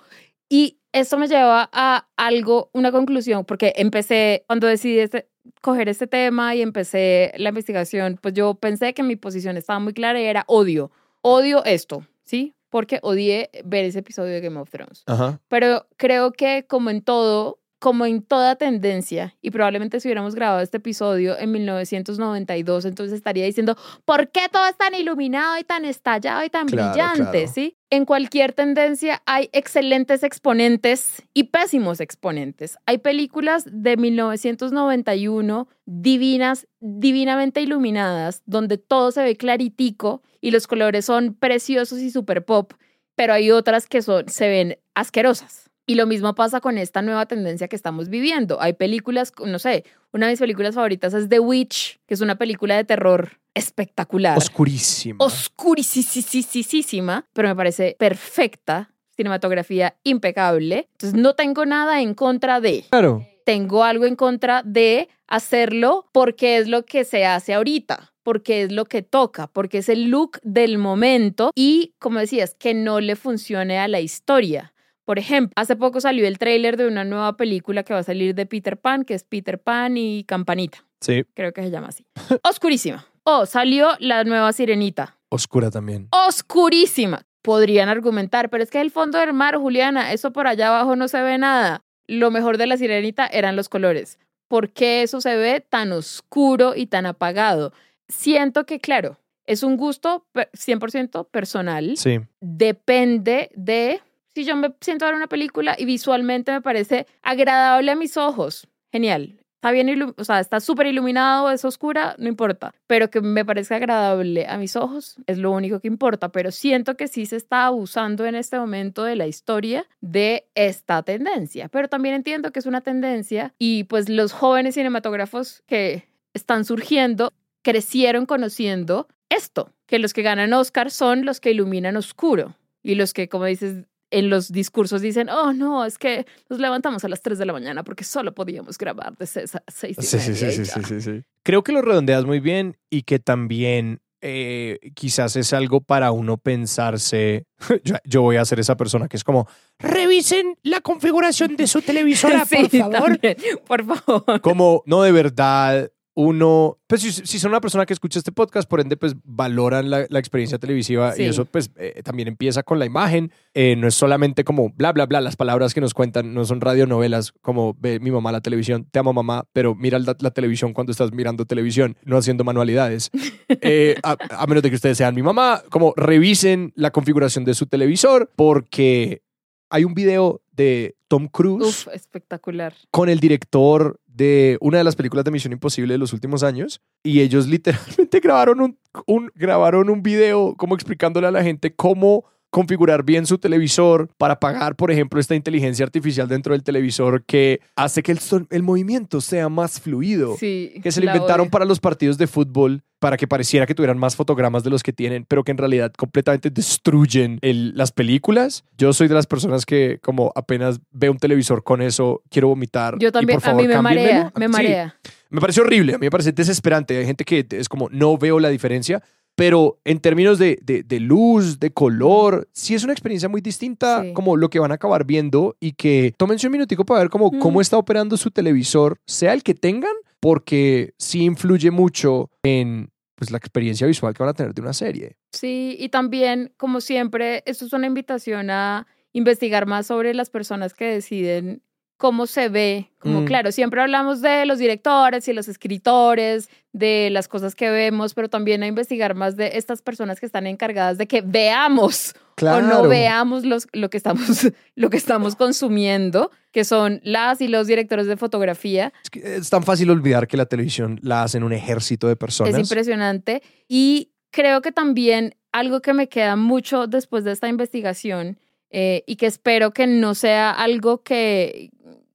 Y esto me lleva a algo, una conclusión, porque empecé, cuando decidí este- coger este tema y empecé la investigación, pues yo pensé que mi posición estaba muy clara y era odio. Odio esto, ¿sí? Porque odié ver ese episodio de Game of Thrones. Ajá. Pero creo que como en todo, como en toda tendencia, y probablemente si hubiéramos grabado este episodio en 1992, entonces estaría diciendo, ¿por qué todo es tan iluminado y tan estallado y tan Claro, brillante? claro. ¿Sí? En cualquier tendencia hay excelentes exponentes y pésimos exponentes. Hay películas de 1991 divinas, divinamente iluminadas, donde todo se ve claritico y los colores son preciosos y super pop, pero hay otras que son, se ven asquerosas. Y lo mismo pasa con esta nueva tendencia que estamos viviendo. Hay películas, no sé, una de mis películas favoritas es The Witch, que es una película de terror espectacular. Oscurísimo. Oscurísima, pero me parece perfecta. Cinematografía impecable. Entonces no tengo nada en contra de. claro. Tengo algo en contra de hacerlo porque es lo que se hace ahorita, porque es lo que toca, porque es el look del momento y, como decías, que no le funcione a la historia. Por ejemplo, hace poco salió el tráiler de una nueva película que va a salir de Peter Pan, que es Peter Pan y Campanita. Sí. Creo que se llama así. Oscurísima. Oh, salió la nueva Sirenita. Oscura también. Oscurísima. Podrían argumentar, pero es que el fondo del mar, Juliana, eso por allá abajo no se ve nada. Lo mejor de la sirenita eran los colores. ¿Por qué eso se ve tan oscuro y tan apagado? Siento que, claro, es un gusto per- 100% personal. Sí. Depende de si yo me siento a ver una película y visualmente me parece agradable a mis ojos. Genial. Está bien, o sea, está súper iluminado, es oscura, no importa. Pero que me parezca agradable a mis ojos es lo único que importa. Pero siento que sí se está abusando en este momento de la historia de esta tendencia. Pero también entiendo que es una tendencia y pues los jóvenes cinematógrafos que están surgiendo crecieron conociendo esto, que los que ganan Oscar son los que iluminan oscuro y los que, como dices, en los discursos dicen, oh, no, es que nos levantamos a las 3 de la mañana porque solo podíamos grabar de 6 a 6 y Sí, sí, sí, sí, ya". sí, sí, sí. Creo que lo redondeas muy bien y que también eh, quizás es algo para uno pensarse. yo, yo voy a ser esa persona que es como, revisen la configuración de su televisora, Sí, por favor. también, por favor. Como, no, de verdad, uno, pues si, si son una persona que escucha este podcast, por ende, pues valoran la, la experiencia televisiva Sí. y eso pues eh, también empieza con la imagen. Eh, no es solamente como bla, bla, bla, las palabras que nos cuentan no son radionovelas como ve mi mamá la televisión, te amo mamá, pero mira la, la televisión cuando estás mirando televisión, no haciendo manualidades. Eh, a, a menos de que ustedes sean mi mamá, como revisen la configuración de su televisor porque hay un video de Tom Cruise Uf, espectacular. con el director de una de las películas de Misión Imposible de los últimos años y ellos literalmente grabaron un, grabaron un video como explicándole a la gente cómo configurar bien su televisor para pagar, por ejemplo, esta inteligencia artificial dentro del televisor que hace que el, son- el movimiento sea más fluido. Sí. Que se lo inventaron odio. para los partidos de fútbol para que pareciera que tuvieran más fotogramas de los que tienen, pero que en realidad completamente destruyen el- las películas. Yo soy de las personas que como apenas veo un televisor con eso, quiero vomitar. Yo y también, por favor, a mí me marea, me Sí, marea. me parece horrible, a mí me parece desesperante. Hay gente que es como, no veo la diferencia, pero en términos de, de- de luz, de color, sí es una experiencia muy distinta Sí. como lo que van a acabar viendo y que tómense un minutico para ver cómo, Mm. cómo está operando su televisor, sea el que tengan, porque sí influye mucho en pues, la experiencia visual que van a tener de una serie. Sí, y también, como siempre, esto es una invitación a investigar más sobre las personas que deciden cómo se ve. Como Mm. claro, siempre hablamos de los directores y los escritores, de las cosas que vemos, pero también a investigar más de estas personas que están encargadas de que veamos o no veamos los, lo, que estamos, lo que estamos consumiendo, que son las y los directores de fotografía. Es, que es tan fácil olvidar que la televisión la hacen un ejército de personas. Es impresionante. Y creo que también algo que me queda mucho después de esta investigación eh, y que espero que no sea algo que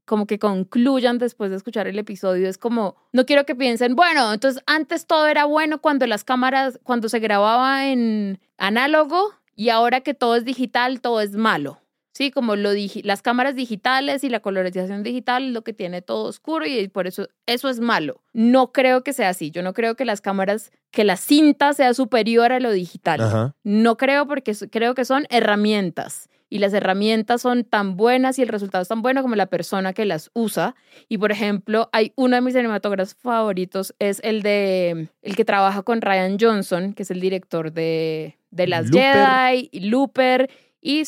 como que concluyan después de escuchar el episodio es como no quiero que piensen bueno entonces antes todo era bueno cuando las cámaras cuando se grababa en análogo y ahora que todo es digital todo es malo Sí, como lo digi- las cámaras digitales y la colorización digital, lo que tiene todo oscuro y por eso eso es malo. No creo que sea así. Yo no creo que las cámaras, que la cinta sea superior a lo digital. Ajá. No creo porque creo que son herramientas y las herramientas son tan buenas y el resultado es tan bueno como la persona que las usa. Y por ejemplo, hay uno de mis cinematógrafos favoritos es el de el que trabaja con Ryan Johnson, que es el director de de las Looper. Jedi, y Looper y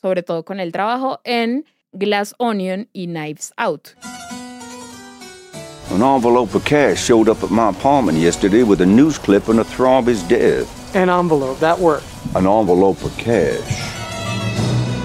sobre todo con el trabajo en Glass Onion y Knives Out. An envelope of cash showed up at my apartment yesterday with a news clip and a throw of his death. An envelope, that worked. An envelope of cash.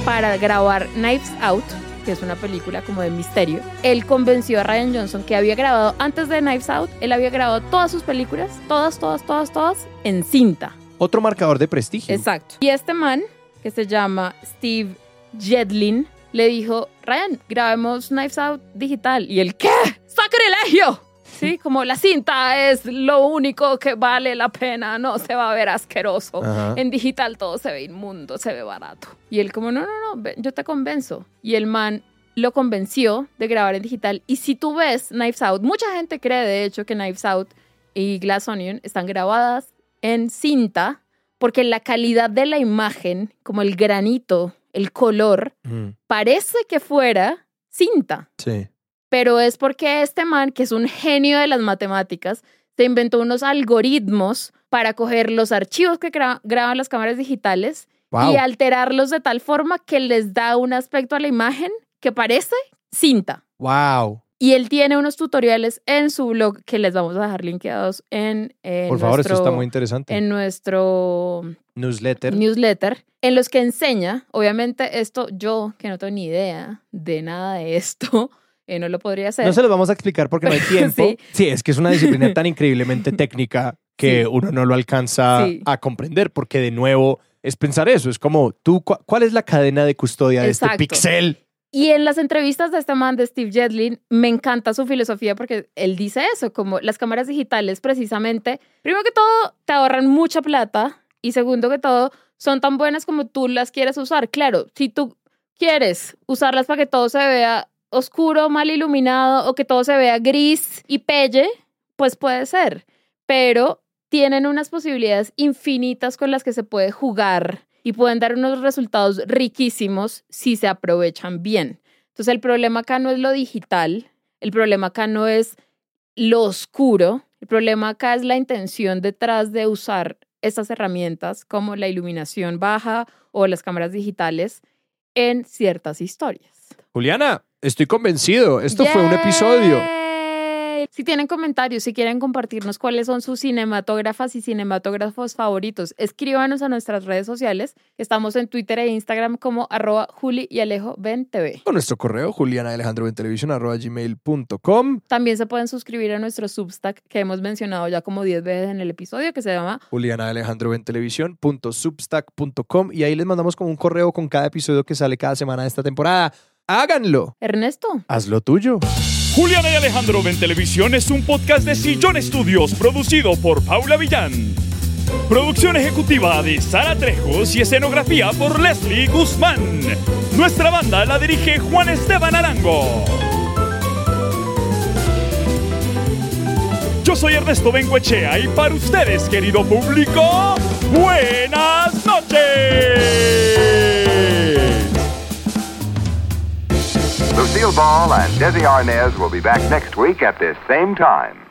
Para grabar Knives Out, que es una película como de misterio, él convenció a Ryan Johnson que había grabado antes de Knives Out, él había grabado todas sus películas, todas, todas, todas, todas, en cinta. Otro marcador de prestigio. Exacto. Y este man, que se llama Steve Jedlin, le dijo, Ryan, grabemos Knives Out digital. ¿Y el qué? ¡Sacrilegio! Sí, como la cinta es lo único que vale la pena, no se va a ver asqueroso. Ajá. En digital todo se ve inmundo, se ve barato. Y él como, no, no, no, yo te convenzo. Y el man lo convenció de grabar en digital. Y si tú ves Knives Out, mucha gente cree de hecho que Knives Out y Glass Onion están grabadas en cinta porque la calidad de la imagen, como el granito, el color, Mm, parece que fuera cinta sí. Pero es porque este man, que es un genio de las matemáticas, se inventó unos algoritmos para coger los archivos que gra- graban las cámaras digitales Wow. y alterarlos de tal forma que les da un aspecto a la imagen que parece cinta. Wow. Y él tiene unos tutoriales en su blog que les vamos a dejar linkeados en, en Por favor, esto nuestro- está muy interesante. en nuestro Newsletter. newsletter en los que enseña, obviamente esto yo que no tengo ni idea de nada de esto, eh, no lo podría hacer. No se los vamos a explicar porque no hay tiempo. Sí. sí. es que es una disciplina tan increíblemente técnica que Sí. uno no lo alcanza Sí. a comprender porque de nuevo es pensar eso. Es como tú, cu- ¿cuál es la cadena de custodia de este pixel? Y en las entrevistas de este man, de Steve Jedlin, me encanta su filosofía porque él dice eso, como las cámaras digitales precisamente, primero que todo, te ahorran mucha plata y segundo que todo, son tan buenas como tú las quieres usar. Claro, si tú quieres usarlas para que todo se vea oscuro, mal iluminado o que todo se vea gris y pelle, pues puede ser, pero tienen unas posibilidades infinitas con las que se puede jugar y pueden dar unos resultados riquísimos si se aprovechan bien. Entonces el problema acá no es lo digital, el problema acá no es lo oscuro, el problema acá es la intención detrás de usar estas herramientas como la iluminación baja o las cámaras digitales en ciertas historias. Juliana, estoy convencido. Esto fue un episodio. Si tienen comentarios, si quieren compartirnos cuáles son sus cinematógrafas y cinematógrafos favoritos, escríbanos a nuestras redes sociales. Estamos en Twitter e Instagram como arroba Juli y Alejo Ben TV. Con nuestro correo, julianaalejandrabentelevisión.com. También se pueden suscribir a nuestro Substack que hemos mencionado ya como 10 veces en el episodio que se llama julianaalejandrabentelevisión.substack.com y ahí les mandamos como un correo con cada episodio que sale cada semana de esta temporada. Háganlo. Ernesto. Haz lo tuyo. Juliana y Alejandro Ven Televisión es un podcast de Sillón Studios producido por Paula Villán. Producción ejecutiva de Sara Trejos y escenografía por Leslie Guzmán. Nuestra banda la dirige Juan Esteban Arango. Yo soy Ernesto Benguechea y para ustedes, querido público, buenas noches. Lucille Ball and Desi Arnaz will be back next week at this same time.